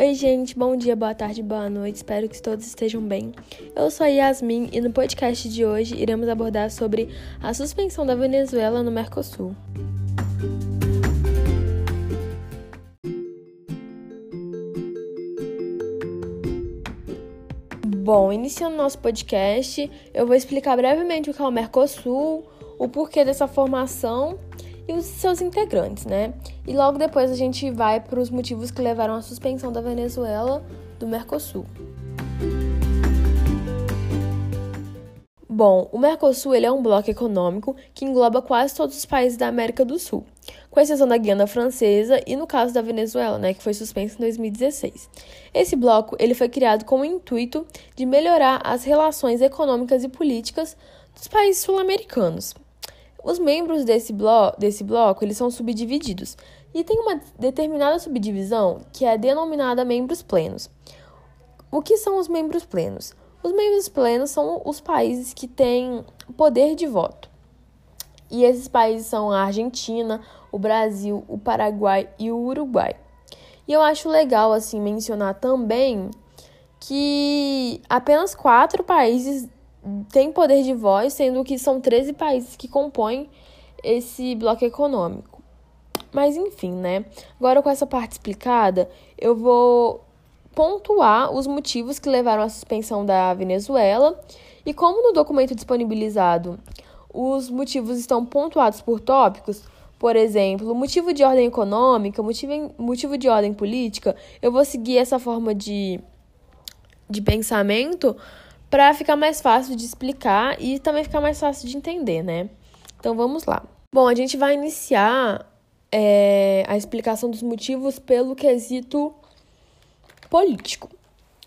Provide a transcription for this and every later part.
Oi, gente, bom dia, boa tarde, boa noite, espero que todos estejam bem. Eu sou a Yasmin e no podcast de hoje iremos abordar sobre a suspensão da Venezuela no Mercosul. Bom, iniciando nosso podcast, eu vou explicar brevemente o que é o Mercosul, o porquê dessa formação e os seus integrantes, né? E logo depois a gente vai para os motivos que levaram à suspensão da Venezuela do Mercosul. Bom, o Mercosul ele é um bloco econômico que engloba quase todos os países da América do Sul, com exceção da Guiana Francesa e no caso da Venezuela, né, que foi suspensa em 2016. Esse bloco ele foi criado com o intuito de melhorar as relações econômicas e políticas dos países sul-americanos, os membros desse, blo desse bloco eles são subdivididos e tem uma determinada subdivisão que é denominada membros plenos. O que são os membros plenos? Os membros plenos são os países que têm poder de voto. E esses países são a Argentina, o Brasil, o Paraguai e o Uruguai. E eu acho legal assim mencionar também que apenas quatro países tem poder de voz, sendo que são 13 países que compõem esse bloco econômico. Mas enfim, né? Agora com essa parte explicada, eu vou pontuar os motivos que levaram à suspensão da Venezuela e como no documento disponibilizado os motivos estão pontuados por tópicos, por exemplo, motivo de ordem econômica, motivo, motivo de ordem política, eu vou seguir essa forma de, de pensamento para ficar mais fácil de explicar e também ficar mais fácil de entender, né? Então vamos lá. Bom, a gente vai iniciar é, a explicação dos motivos pelo quesito político.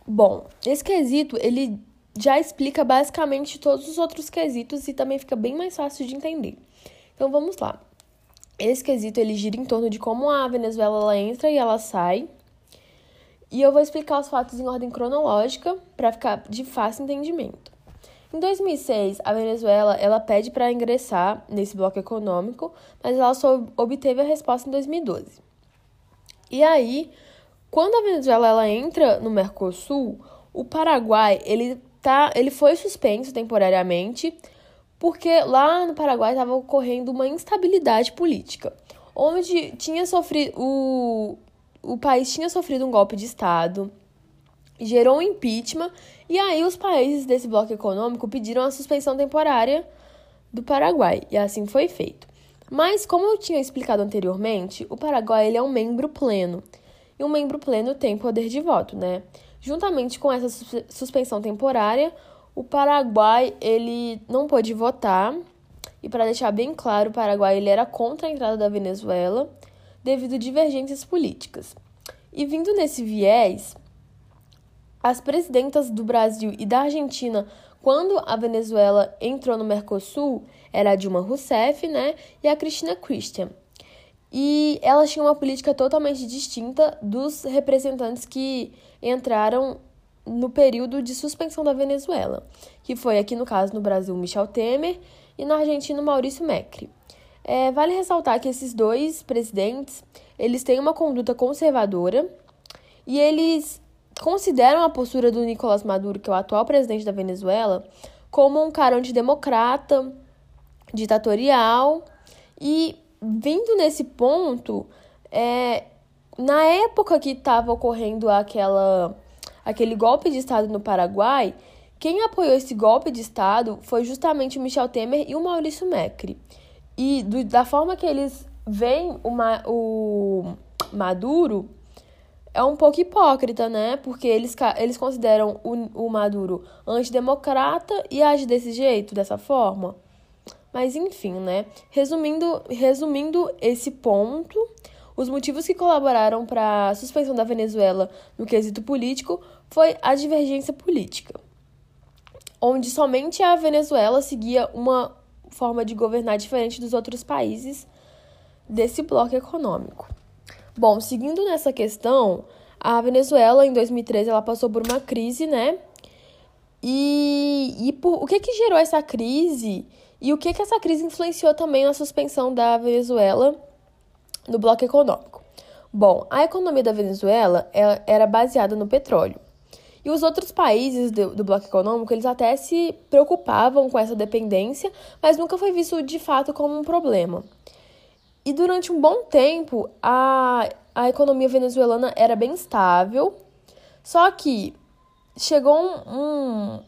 Bom, esse quesito ele já explica basicamente todos os outros quesitos e também fica bem mais fácil de entender. Então vamos lá. Esse quesito ele gira em torno de como a Venezuela ela entra e ela sai e eu vou explicar os fatos em ordem cronológica para ficar de fácil entendimento. Em 2006, a Venezuela ela pede para ingressar nesse bloco econômico, mas ela só obteve a resposta em 2012. E aí, quando a Venezuela ela entra no Mercosul, o Paraguai ele tá, ele foi suspenso temporariamente porque lá no Paraguai estava ocorrendo uma instabilidade política, onde tinha sofrido o o país tinha sofrido um golpe de Estado, gerou um impeachment, e aí os países desse bloco econômico pediram a suspensão temporária do Paraguai, e assim foi feito. Mas, como eu tinha explicado anteriormente, o Paraguai ele é um membro pleno, e um membro pleno tem poder de voto, né? Juntamente com essa suspensão temporária, o Paraguai ele não pôde votar, e para deixar bem claro, o Paraguai ele era contra a entrada da Venezuela, devido a divergências políticas. E vindo nesse viés, as presidentas do Brasil e da Argentina, quando a Venezuela entrou no Mercosul, era a Dilma Rousseff, né, e a Cristina Christian. E elas tinham uma política totalmente distinta dos representantes que entraram no período de suspensão da Venezuela, que foi aqui no caso no Brasil Michel Temer e na Argentina Maurício Macri. É, vale ressaltar que esses dois presidentes, eles têm uma conduta conservadora e eles consideram a postura do Nicolás Maduro, que é o atual presidente da Venezuela, como um cara antidemocrata, ditatorial e vindo nesse ponto, é, na época que estava ocorrendo aquela, aquele golpe de Estado no Paraguai, quem apoiou esse golpe de Estado foi justamente o Michel Temer e o Maurício Macri. E do, da forma que eles veem o, o Maduro, é um pouco hipócrita, né? Porque eles, eles consideram o, o Maduro antidemocrata e age desse jeito, dessa forma. Mas enfim, né? Resumindo, resumindo esse ponto, os motivos que colaboraram para a suspensão da Venezuela no quesito político foi a divergência política, onde somente a Venezuela seguia uma forma de governar diferente dos outros países desse bloco econômico. Bom, seguindo nessa questão, a Venezuela em 2013 ela passou por uma crise, né? E, e por, o que que gerou essa crise e o que que essa crise influenciou também na suspensão da Venezuela no bloco econômico? Bom, a economia da Venezuela era baseada no petróleo. E os outros países do, do, bloco econômico, eles até se preocupavam com essa dependência, mas nunca foi visto de fato como um problema. E durante um bom tempo, a, a economia venezuelana era bem estável, só que chegou um,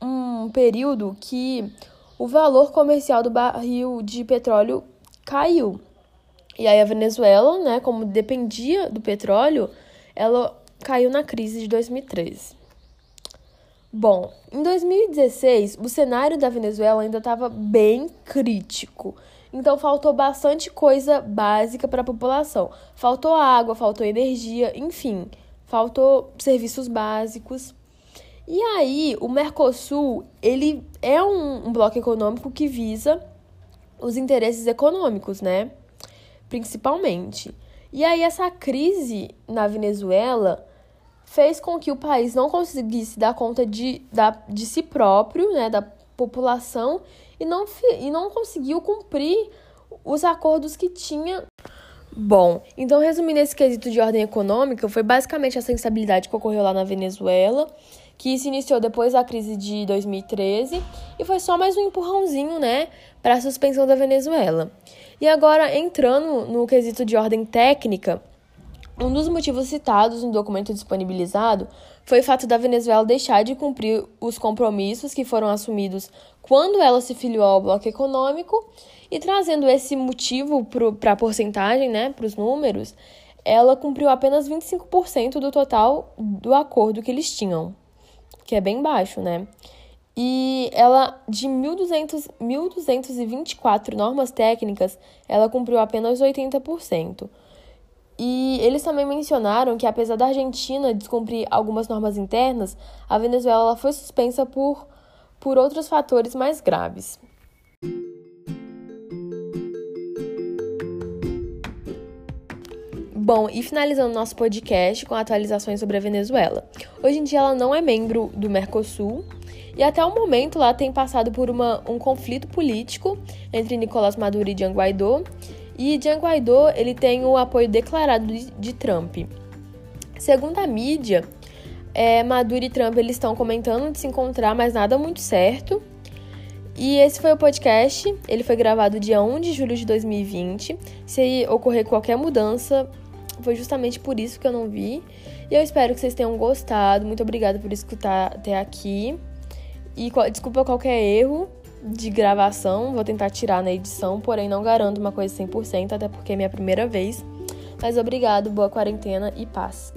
um, um período que o valor comercial do barril de petróleo caiu. E aí a Venezuela, né, como dependia do petróleo, ela caiu na crise de 2013. Bom, em 2016, o cenário da Venezuela ainda estava bem crítico. Então faltou bastante coisa básica para a população. Faltou água, faltou energia, enfim, faltou serviços básicos. E aí, o Mercosul, ele é um, um bloco econômico que visa os interesses econômicos, né? Principalmente. E aí, essa crise na Venezuela fez com que o país não conseguisse dar conta de, da, de si próprio, né, da população, e não, e não conseguiu cumprir os acordos que tinha Bom, então resumindo esse quesito de ordem econômica, foi basicamente essa instabilidade que ocorreu lá na Venezuela, que se iniciou depois da crise de 2013 e foi só mais um empurrãozinho, né, para a suspensão da Venezuela. E agora entrando no quesito de ordem técnica, um dos motivos citados no documento disponibilizado foi o fato da Venezuela deixar de cumprir os compromissos que foram assumidos quando ela se filiou ao bloco econômico e trazendo esse motivo para a porcentagem, né, para os números, ela cumpriu apenas 25% do total do acordo que eles tinham, que é bem baixo, né? E ela, de 1.200, 1.224 normas técnicas, ela cumpriu apenas 80%. E eles também mencionaram que, apesar da Argentina descumprir algumas normas internas, a Venezuela foi suspensa por, por outros fatores mais graves. Bom, e finalizando nosso podcast com atualizações sobre a Venezuela. Hoje em dia ela não é membro do Mercosul e até o momento lá tem passado por uma, um conflito político entre Nicolás Maduro e Jean Guaidó. E Jean Guaidó ele tem o apoio declarado de, Trump. Segundo a mídia, é, Maduro e Trump eles estão comentando de se encontrar, mas nada muito certo. E esse foi o podcast. Ele foi gravado dia 1 de julho de 2020. Se ocorrer qualquer mudança, foi justamente por isso que eu não vi. E eu espero que vocês tenham gostado. Muito obrigada por escutar até aqui. E desculpa qualquer erro de gravação, vou tentar tirar na edição, porém não garanto uma coisa 100%, até porque é minha primeira vez. Mas obrigado, boa quarentena e paz.